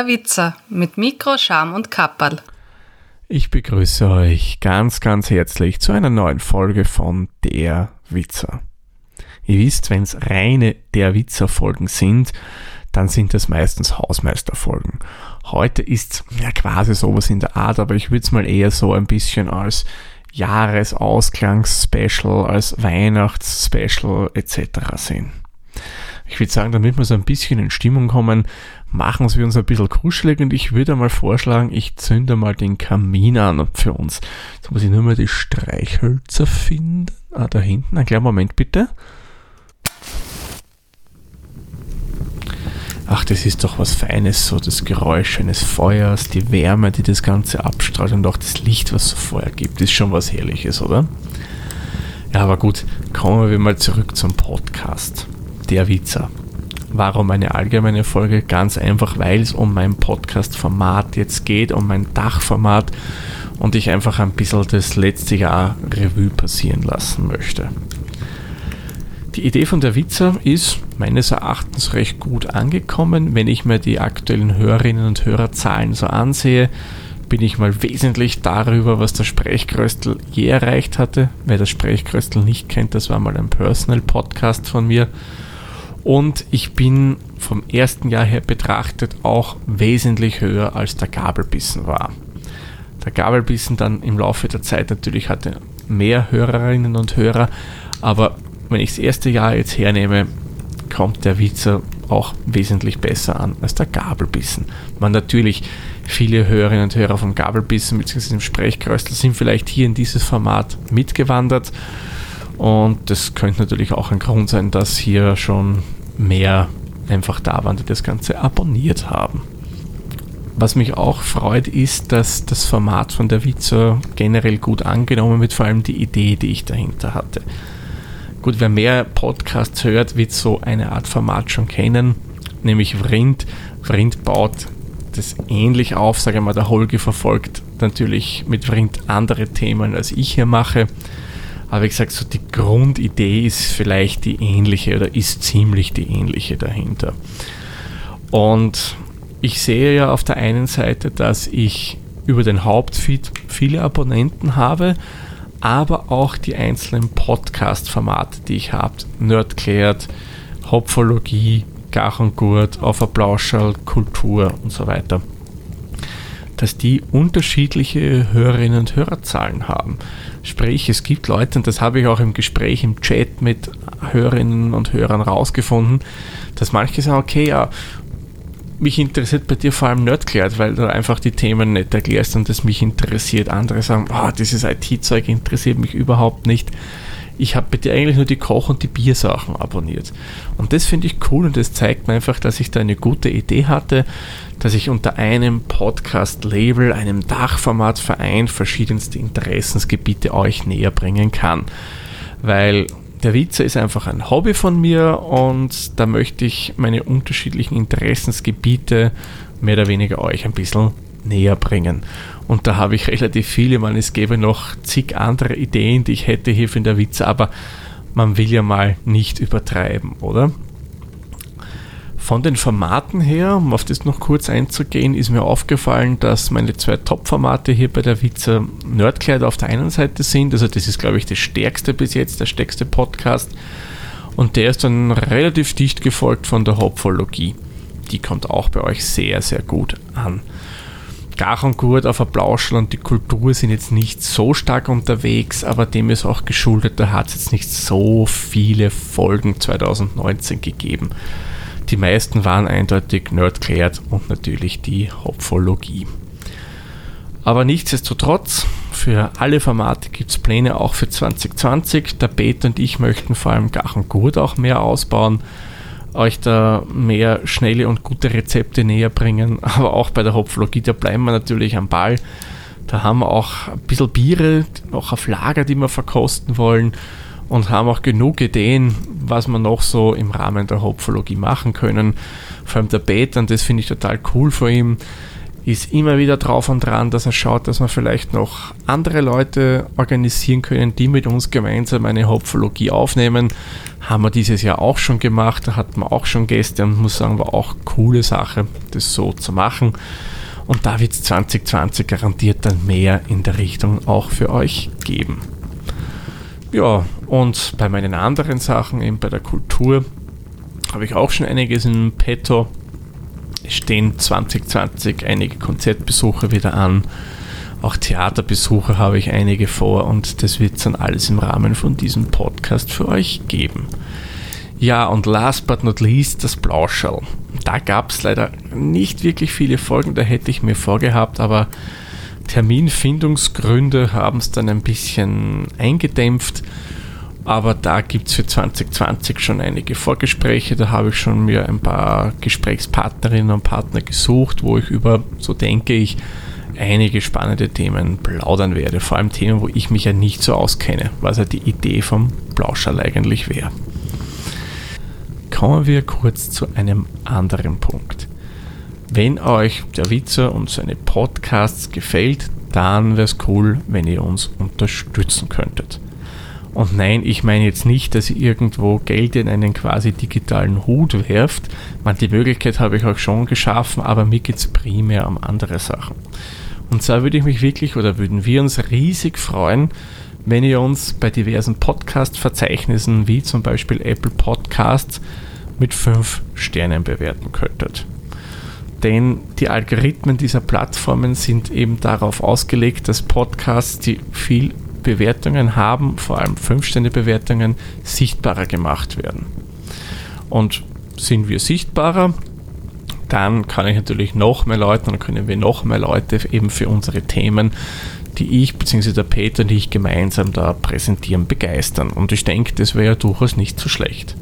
Der Witzer mit Mikro, Scham und Kapperl. Ich begrüße euch ganz, ganz herzlich zu einer neuen Folge von Der Witzer. Ihr wisst, wenn es reine Der Witzer Folgen sind, dann sind das meistens Hausmeisterfolgen. Heute ist ja quasi sowas in der Art, aber ich würde es mal eher so ein bisschen als Jahresausklangsspecial, als Weihnachtsspecial etc. sehen. Ich würde sagen, damit wir so ein bisschen in Stimmung kommen, machen wir uns ein bisschen kuschelig und ich würde mal vorschlagen, ich zünde mal den Kamin an für uns. Jetzt muss ich nur mal die Streichhölzer finden. Ah, da hinten. Ein kleiner Moment bitte. Ach, das ist doch was Feines, so das Geräusch eines Feuers, die Wärme, die das Ganze abstrahlt und auch das Licht, was so Feuer gibt, ist schon was Herrliches, oder? Ja, aber gut, kommen wir mal zurück zum Podcast. Der Witzer. Warum eine allgemeine Folge? Ganz einfach, weil es um mein Podcast-Format jetzt geht, um mein Dachformat und ich einfach ein bisschen das letzte Jahr Revue passieren lassen möchte. Die Idee von der Witzer ist meines Erachtens recht gut angekommen. Wenn ich mir die aktuellen Hörerinnen und Hörerzahlen so ansehe, bin ich mal wesentlich darüber, was der Sprechkröstel je erreicht hatte. Wer das Sprechkröstel nicht kennt, das war mal ein Personal Podcast von mir. Und ich bin vom ersten Jahr her betrachtet auch wesentlich höher als der Gabelbissen war. Der Gabelbissen dann im Laufe der Zeit natürlich hatte mehr Hörerinnen und Hörer, aber wenn ich das erste Jahr jetzt hernehme, kommt der Witzer auch wesentlich besser an als der Gabelbissen. Man natürlich, viele Hörerinnen und Hörer vom Gabelbissen bzw. dem Sprechkröstel sind vielleicht hier in dieses Format mitgewandert und das könnte natürlich auch ein Grund sein, dass hier schon mehr einfach da waren, die das Ganze abonniert haben. Was mich auch freut, ist, dass das Format von der Witzer generell gut angenommen wird, vor allem die Idee, die ich dahinter hatte. Gut, wer mehr Podcasts hört, wird so eine Art Format schon kennen, nämlich Vrind. Vrind baut das ähnlich auf, sage ich mal, der Holge verfolgt natürlich mit Vrind andere Themen, als ich hier mache. Aber wie gesagt, so die Grundidee ist vielleicht die ähnliche oder ist ziemlich die ähnliche dahinter. Und ich sehe ja auf der einen Seite, dass ich über den Hauptfeed viele Abonnenten habe, aber auch die einzelnen Podcast-Formate, die ich habe. Nerdklärt, Hopfologie, Gach und Gurt, Auf Applauscherl, Kultur und so weiter dass die unterschiedliche Hörerinnen und Hörerzahlen haben. Sprich, es gibt Leute, und das habe ich auch im Gespräch im Chat mit Hörerinnen und Hörern rausgefunden, dass manche sagen, okay, ja, mich interessiert bei dir vor allem Nerdklärt, weil du einfach die Themen nicht erklärst und das mich interessiert. Andere sagen, oh, dieses IT-Zeug interessiert mich überhaupt nicht ich habe bei eigentlich nur die Koch- und die Biersachen abonniert. Und das finde ich cool und das zeigt mir einfach, dass ich da eine gute Idee hatte, dass ich unter einem Podcast-Label, einem Dachformatverein verschiedenste Interessensgebiete euch näher bringen kann. Weil der Witzer ist einfach ein Hobby von mir und da möchte ich meine unterschiedlichen Interessensgebiete mehr oder weniger euch ein bisschen näher bringen. Und da habe ich relativ viele. Man, es gäbe noch zig andere Ideen, die ich hätte hier für den Witz, aber man will ja mal nicht übertreiben, oder? Von den Formaten her, um auf das noch kurz einzugehen, ist mir aufgefallen, dass meine zwei Top-Formate hier bei der Witzer Nerdkleid auf der einen Seite sind. Also das ist, glaube ich, das stärkste bis jetzt, der stärkste Podcast. Und der ist dann relativ dicht gefolgt von der Hopfologie. Die kommt auch bei euch sehr, sehr gut an. Gach und Gurt auf Applauschel und die Kultur sind jetzt nicht so stark unterwegs, aber dem ist auch geschuldet, da hat es jetzt nicht so viele Folgen 2019 gegeben. Die meisten waren eindeutig Nerdklärt und natürlich die Hopfologie. Aber nichtsdestotrotz, für alle Formate gibt es Pläne auch für 2020. Der Beta und ich möchten vor allem Gach und Gurt auch mehr ausbauen euch da mehr schnelle und gute Rezepte näher bringen. Aber auch bei der Hopflogie, da bleiben wir natürlich am Ball. Da haben wir auch ein bisschen Biere, auch auf Lager, die wir verkosten wollen und haben auch genug Ideen, was wir noch so im Rahmen der Hopfologie machen können. Vor allem der Beta, und das finde ich total cool von ihm, ist immer wieder drauf und dran, dass er schaut, dass wir vielleicht noch andere Leute organisieren können, die mit uns gemeinsam eine Hopfologie aufnehmen. Haben wir dieses Jahr auch schon gemacht, da hatten wir auch schon Gäste und muss sagen, war auch coole Sache, das so zu machen. Und da wird es 2020 garantiert dann mehr in der Richtung auch für euch geben. Ja, und bei meinen anderen Sachen, eben bei der Kultur, habe ich auch schon einiges in petto. Es stehen 2020 einige Konzertbesuche wieder an. Auch Theaterbesuche habe ich einige vor und das wird dann alles im Rahmen von diesem Podcast für euch geben. Ja, und last but not least das Blauschall. Da gab es leider nicht wirklich viele Folgen, da hätte ich mir vorgehabt, aber Terminfindungsgründe haben es dann ein bisschen eingedämpft. Aber da gibt es für 2020 schon einige Vorgespräche. Da habe ich schon mir ein paar Gesprächspartnerinnen und Partner gesucht, wo ich über, so denke ich, einige spannende Themen plaudern werde. Vor allem Themen, wo ich mich ja nicht so auskenne, was ja die Idee vom Blauschall eigentlich wäre. Kommen wir kurz zu einem anderen Punkt. Wenn euch der Witzer und seine Podcasts gefällt, dann wäre es cool, wenn ihr uns unterstützen könntet. Und nein, ich meine jetzt nicht, dass ihr irgendwo Geld in einen quasi digitalen Hut werft. Man, die Möglichkeit habe ich auch schon geschaffen, aber mir geht es primär um andere Sachen. Und zwar würde ich mich wirklich oder würden wir uns riesig freuen, wenn ihr uns bei diversen Podcast-Verzeichnissen wie zum Beispiel Apple Podcasts mit 5 Sternen bewerten könntet. Denn die Algorithmen dieser Plattformen sind eben darauf ausgelegt, dass Podcasts, die viel Bewertungen haben, vor allem 5-Sterne-Bewertungen, sichtbarer gemacht werden. Und sind wir sichtbarer, dann kann ich natürlich noch mehr Leute, dann können wir noch mehr Leute eben für unsere Themen, die ich bzw. der Peter und ich gemeinsam da präsentieren, begeistern. Und ich denke, das wäre ja durchaus nicht so schlecht.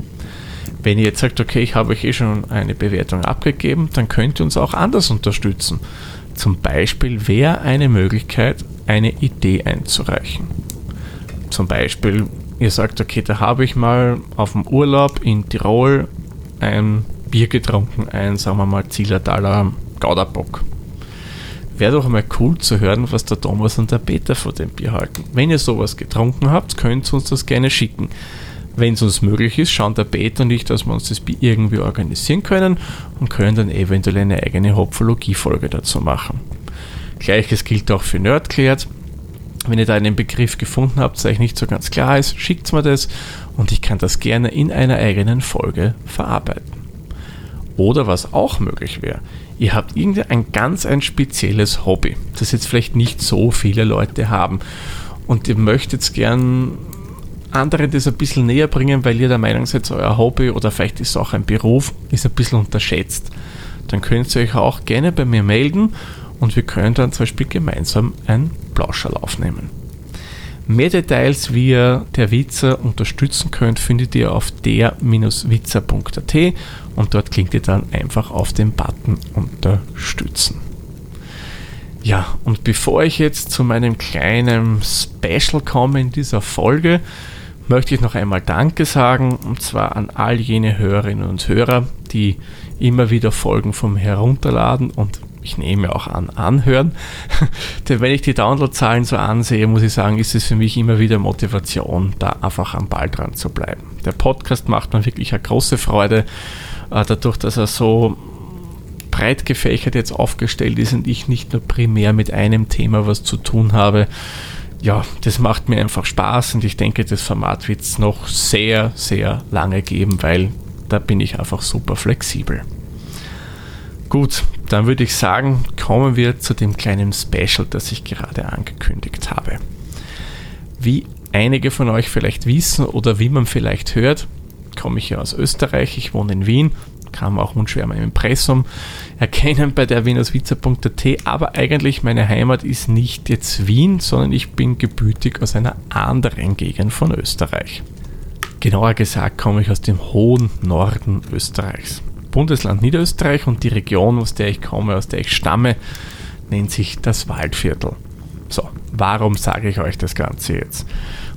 Wenn ihr jetzt sagt, okay, ich habe euch eh schon eine Bewertung abgegeben, dann könnt ihr uns auch anders unterstützen. Zum Beispiel wäre eine Möglichkeit, eine Idee einzureichen. Zum Beispiel, ihr sagt, okay, da habe ich mal auf dem Urlaub in Tirol ein Bier getrunken, ein, sagen wir mal, Zillertaler Gauderbock. Wäre doch mal cool zu hören, was der Thomas und der Peter von dem Bier halten. Wenn ihr sowas getrunken habt, könnt ihr uns das gerne schicken. Wenn es uns möglich ist, schauen der Peter und ich, dass wir uns das irgendwie organisieren können und können dann eventuell eine eigene Hopfologie-Folge dazu machen. Gleiches gilt auch für Nerdklärt. Wenn ihr da einen Begriff gefunden habt, der euch nicht so ganz klar ist, schickt mir das und ich kann das gerne in einer eigenen Folge verarbeiten. Oder was auch möglich wäre, ihr habt irgendein ganz ein spezielles Hobby, das jetzt vielleicht nicht so viele Leute haben und ihr möchtet gern anderen das ein bisschen näher bringen, weil ihr der Meinung seid, euer Hobby oder vielleicht ist es auch ein Beruf, ist ein bisschen unterschätzt. Dann könnt ihr euch auch gerne bei mir melden und wir können dann zum Beispiel gemeinsam ein Plauscherl aufnehmen. Mehr Details, wie ihr der Witzer unterstützen könnt, findet ihr auf der-witzer.at und dort klickt ihr dann einfach auf den Button Unterstützen. Ja, und bevor ich jetzt zu meinem kleinen Special komme in dieser Folge, möchte ich noch einmal Danke sagen, und zwar an all jene Hörerinnen und Hörer, die immer wieder Folgen vom Herunterladen und ich nehme auch an, anhören. Denn wenn ich die Downloadzahlen so ansehe, muss ich sagen, ist es für mich immer wieder Motivation, da einfach am Ball dran zu bleiben. Der Podcast macht mir wirklich eine große Freude, äh, dadurch, dass er so breit gefächert jetzt aufgestellt ist und ich nicht nur primär mit einem Thema was zu tun habe ja, das macht mir einfach Spaß und ich denke, das Format wird es noch sehr, sehr lange geben, weil da bin ich einfach super flexibel. Gut, dann würde ich sagen, kommen wir zu dem kleinen Special, das ich gerade angekündigt habe. Wie einige von euch vielleicht wissen oder wie man vielleicht hört, komme ich ja aus Österreich, ich wohne in Wien kann man auch unschwer im Impressum erkennen bei der wienerswitzer.at, aber eigentlich meine Heimat ist nicht jetzt Wien, sondern ich bin gebürtig aus einer anderen Gegend von Österreich. Genauer gesagt komme ich aus dem hohen Norden Österreichs. Bundesland Niederösterreich und die Region, aus der ich komme, aus der ich stamme, nennt sich das Waldviertel. So, warum sage ich euch das Ganze jetzt?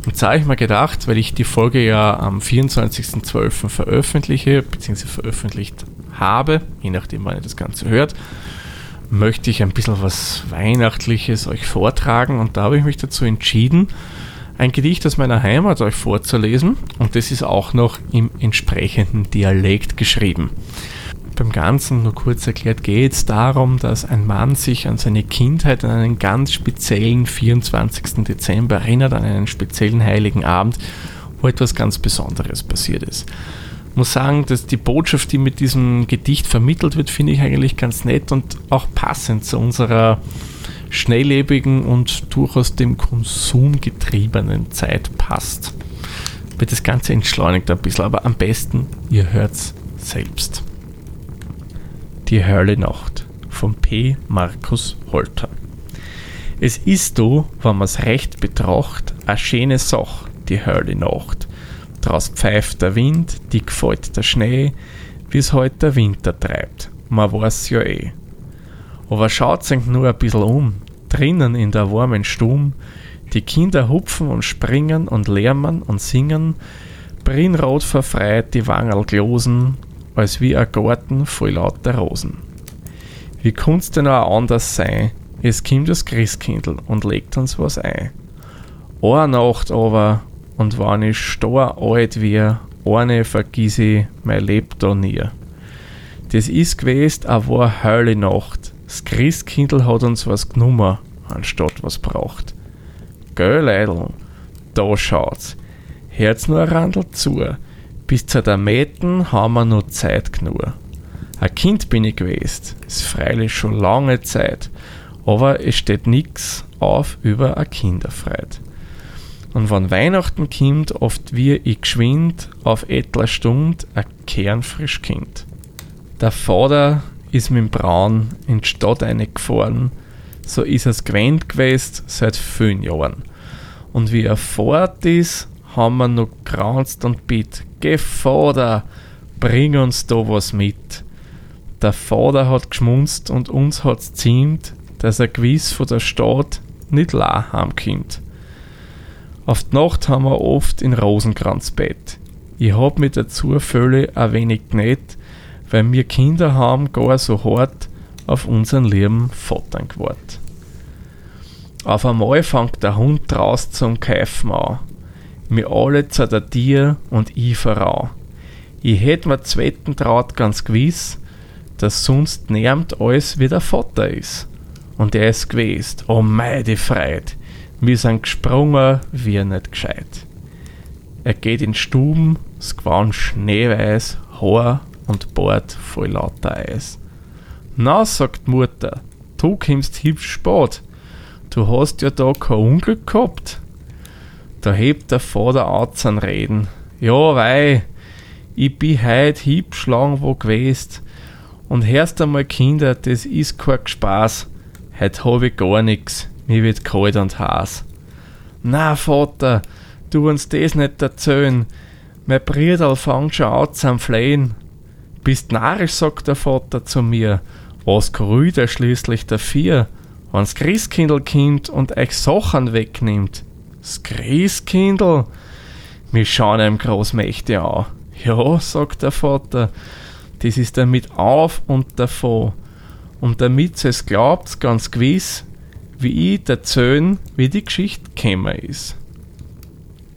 Und da habe ich mir gedacht, weil ich die Folge ja am 24.12. veröffentliche, beziehungsweise veröffentlicht habe, je nachdem, wann ihr das Ganze hört, möchte ich ein bisschen was Weihnachtliches euch vortragen und da habe ich mich dazu entschieden, ein Gedicht aus meiner Heimat euch vorzulesen und das ist auch noch im entsprechenden Dialekt geschrieben. Beim Ganzen nur kurz erklärt geht es darum, dass ein Mann sich an seine Kindheit an einen ganz speziellen 24. Dezember erinnert, an einen speziellen heiligen Abend, wo etwas ganz Besonderes passiert ist. Ich muss sagen, dass die Botschaft, die mit diesem Gedicht vermittelt wird, finde ich eigentlich ganz nett und auch passend zu unserer schnelllebigen und durchaus dem Konsum getriebenen Zeit passt. Wird das Ganze entschleunigt ein bisschen, aber am besten, ihr hört es selbst. Die Hölle Nacht von P. Markus Holter. Es ist do, wenn man's recht betracht, a schöne Sach, die Hölle Nacht. Draus pfeift der Wind, dick fällt der Schnee, wie's heut der Winter treibt, man weiß ja eh. Aber schaut sich nur ein bisschen um, drinnen in der warmen Stube, die Kinder hupfen und springen und lärmen und singen, Brinrot verfreit die Wangerl glosen, als wie ein Garten voll lauter Rosen. Wie kann's denn auch anders sein? Es kommt das Christkindl und legt uns was ein. Eine Nacht aber, und wann ich stor alt wie, eine vergiss ich mein Leb da nie. Das ist gewesen a war heule Nacht. Das Christkindl hat uns was genommen, anstatt was braucht. Gell, Leidl, da schaut's. Herz nur ein Randl zu. Bis zu der Mäten haben wir noch Zeit genug. Ein Kind bin ich gewesen, ist freilich schon lange Zeit, aber es steht nix auf über a Kinderfreit. Und wenn Weihnachten kommt, oft wie ich geschwind auf etler Stund a kernfrisch Kind. Der Vater ist mit dem Braun in die Stadt gefahren, so ist es gewöhnt gewesen seit vielen Jahren. Und wie er fort ist, haben wir noch granzt und bitt, geh Vater, bring uns da was mit. Der Vater hat geschmunzt und uns hat's ziemt, dass er gewiss von der Stadt nicht la heimkommt. Auf die Nacht haben wir oft in Rosenkranzbett. Ich hab mit der Zufälle ein wenig nett, weil wir Kinder haben gar so hart auf unseren lieben Vater gewartet. Auf einmal fängt der Hund draus zum Keifen an mir alle zu der Tier und ich voran. Ich hätt mir zweiten traut ganz gewiss, dass sonst närmt alles wie der Vater is. Und er ist gewesen, oh mei die Freit, wir sind gesprungen wie nicht gescheit. Er geht in Stuben, es gewann schneeweiß, Haar und Bord voll lauter Eis. Na, sagt Mutter, du kommst hübsch spät, du hast ja da kein Unglück gehabt. Da hebt der Vater an zum Reden. Ja, wei, ich bin heut hiebschlang wo gewesen. Und hörst einmal, Kinder, das ist kein Spaß. Heut hab ich gar nix. Mir wird kalt und heiß. Na, Vater, du uns das nicht erzählen. Mein Bruder fängt schon an zum Flehen. Bist narrisch, sagt der Vater zu mir. Was grüht er schließlich dafür, wenn's Christkindl kommt und euch Sachen wegnimmt? Das Christkindl? Wir schauen einem Großmächte an. Ja, sagt der Vater, das ist damit auf und davon. Und damit es glaubt, ganz gewiss, wie ich erzählen, wie die Geschichte gekommen ist.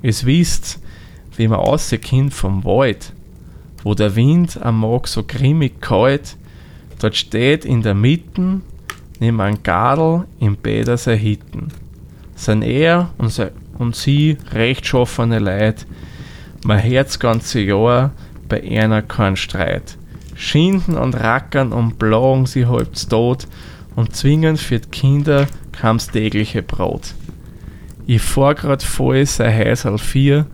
Es wisst, wie man rauskommt vom Wald, wo der Wind am Morgen so grimmig kalt, dort steht in der Mitte, neben einem Gadel im Bäder sein Hitten sind er und, se, und sie rechtschaffene Leid. Mein Herz ganze Jahr bei einer kein Streit. Schinden und rackern und blagen sie halb tot und zwingen für die Kinder kam's tägliche Brot. Ich fahr grad voll sein Häusl vier,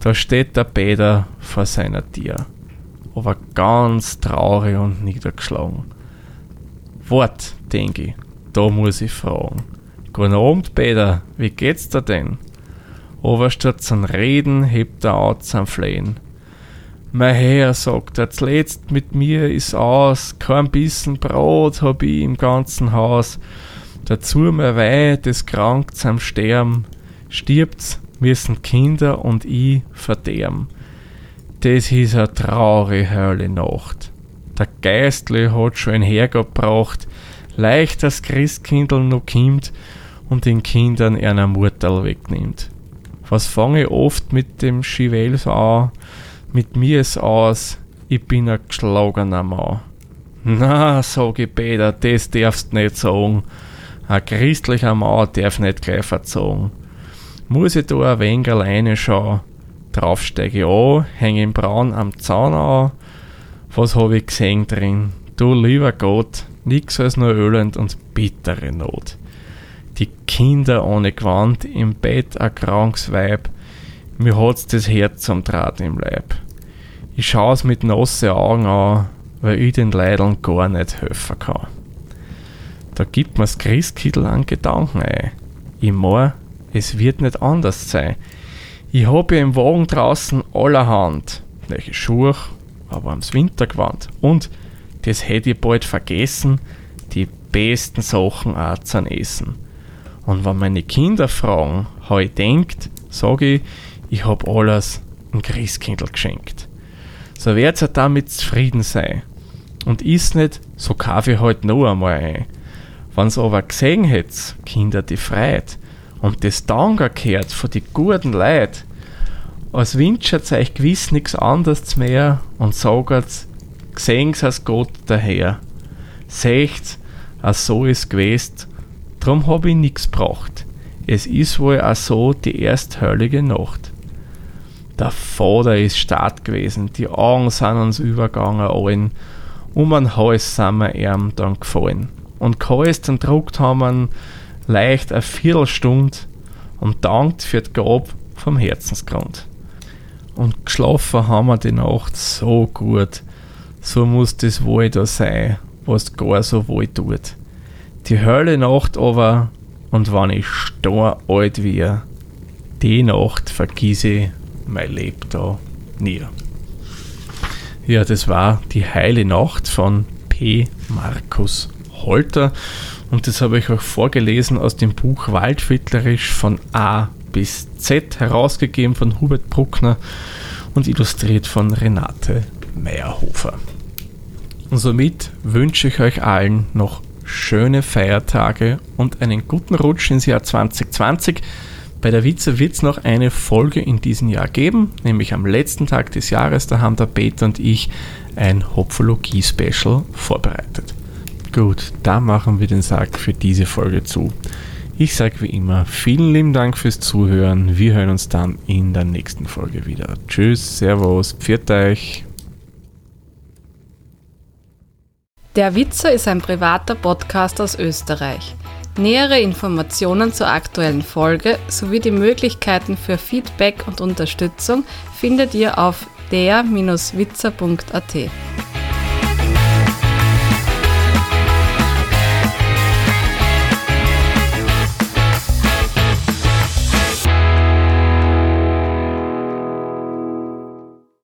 da steht der Bäder vor seiner Tür. Aber ganz traurig und niedergeschlagen. Wart, denke ich, da muss ich fragen. Guten Abend, Peter, wie geht's dir denn? Aber statt zum Reden hebt er an zum Flehen. Mein Herr, sagt er, zuletzt mit mir ist aus, kein Bissen Brot hab ich im ganzen Haus. Dazu mein Weih, das krank zum Sterben. Stirbt's, müssen Kinder und ich verderben. Das ist a traurige Hölle Nacht. Der Geistli hat schon ein Hergebracht, leicht das Christkindl noch kommt und den Kindern einer Mutter wegnimmt. Was fange ich oft mit dem Schivel so an? Mit mir ist aus, ich bin ein geschlagener Mann. Na, sag ich Peter, das darfst nicht sagen. Ein christlicher Mann darf nicht gleich verzogen. Muss ich da ein wenig alleine schauen? Drauf steige ich an, hänge im Braun am Zaun an. Was habe ich gesehen drin? Du lieber Gott, nix als nur elend und bittere Not. Die Kinder ohne Gewand, im Bett ein krankes Weib, mir hat's das Herz am Draht im Leib. Ich schau's mit nasse Augen an, weil ich den Leideln gar nicht helfen kann. Da gibt mir's Christkittel an Gedanken ein. Ich mein, es wird nicht anders sein. Ich hab ja im Wagen draußen allerhand, welche Schuhe, aber ams Wintergewand. Und, das hätte ich bald vergessen, die besten Sachen auch zu essen. Und wenn meine Kinder fragen, how ich denkt, sage ich, ich hab alles ein Christkindl geschenkt. So werdet ihr damit zufrieden sein. Und ist nicht, so kaufe ich halt noch einmal ein. Wenn's aber gesehen hätts, Kinder die Freiheit, und das Danke gehört von die guten Leid, als wünscht euch gewiss nichts anderes mehr und sagt, gesen's als Gott daher. Seht, als so ist gewesen, drum hab ich nix braucht. Es ist wohl auch so die erst höllige Nacht. Der Vater ist stark gewesen, die Augen sind uns übergangen allen, um einen Hals sind wir ihm dann gefallen. Und gehalst und druckt haben wir leicht eine Viertelstunde und dankt für das Grab vom Herzensgrund. Und geschlafen haben wir die Nacht so gut, so muss das wohl da sein, was gar so wohl tut. Die Hölle Nacht aber, und wenn ich stor alt wie, die Nacht vergieße ich mein Leben da nie. Ja, das war die heile Nacht von P. Markus Holter und das habe ich euch vorgelesen aus dem Buch Waldviertlerisch von A bis Z, herausgegeben von Hubert Bruckner und illustriert von Renate Meyerhofer. Und somit wünsche ich euch allen noch schöne Feiertage und einen guten Rutsch ins Jahr 2020. Bei der Witze wird es noch eine Folge in diesem Jahr geben, nämlich am letzten Tag des Jahres. Da haben der Peter und ich ein Hopfologie-Special vorbereitet. Gut, da machen wir den Sack für diese Folge zu. Ich sage wie immer vielen lieben Dank fürs Zuhören. Wir hören uns dann in der nächsten Folge wieder. Tschüss, Servus, pfiat euch. Der Witzer ist ein privater Podcast aus Österreich. Nähere Informationen zur aktuellen Folge sowie die Möglichkeiten für Feedback und Unterstützung findet ihr auf der-witzer.at.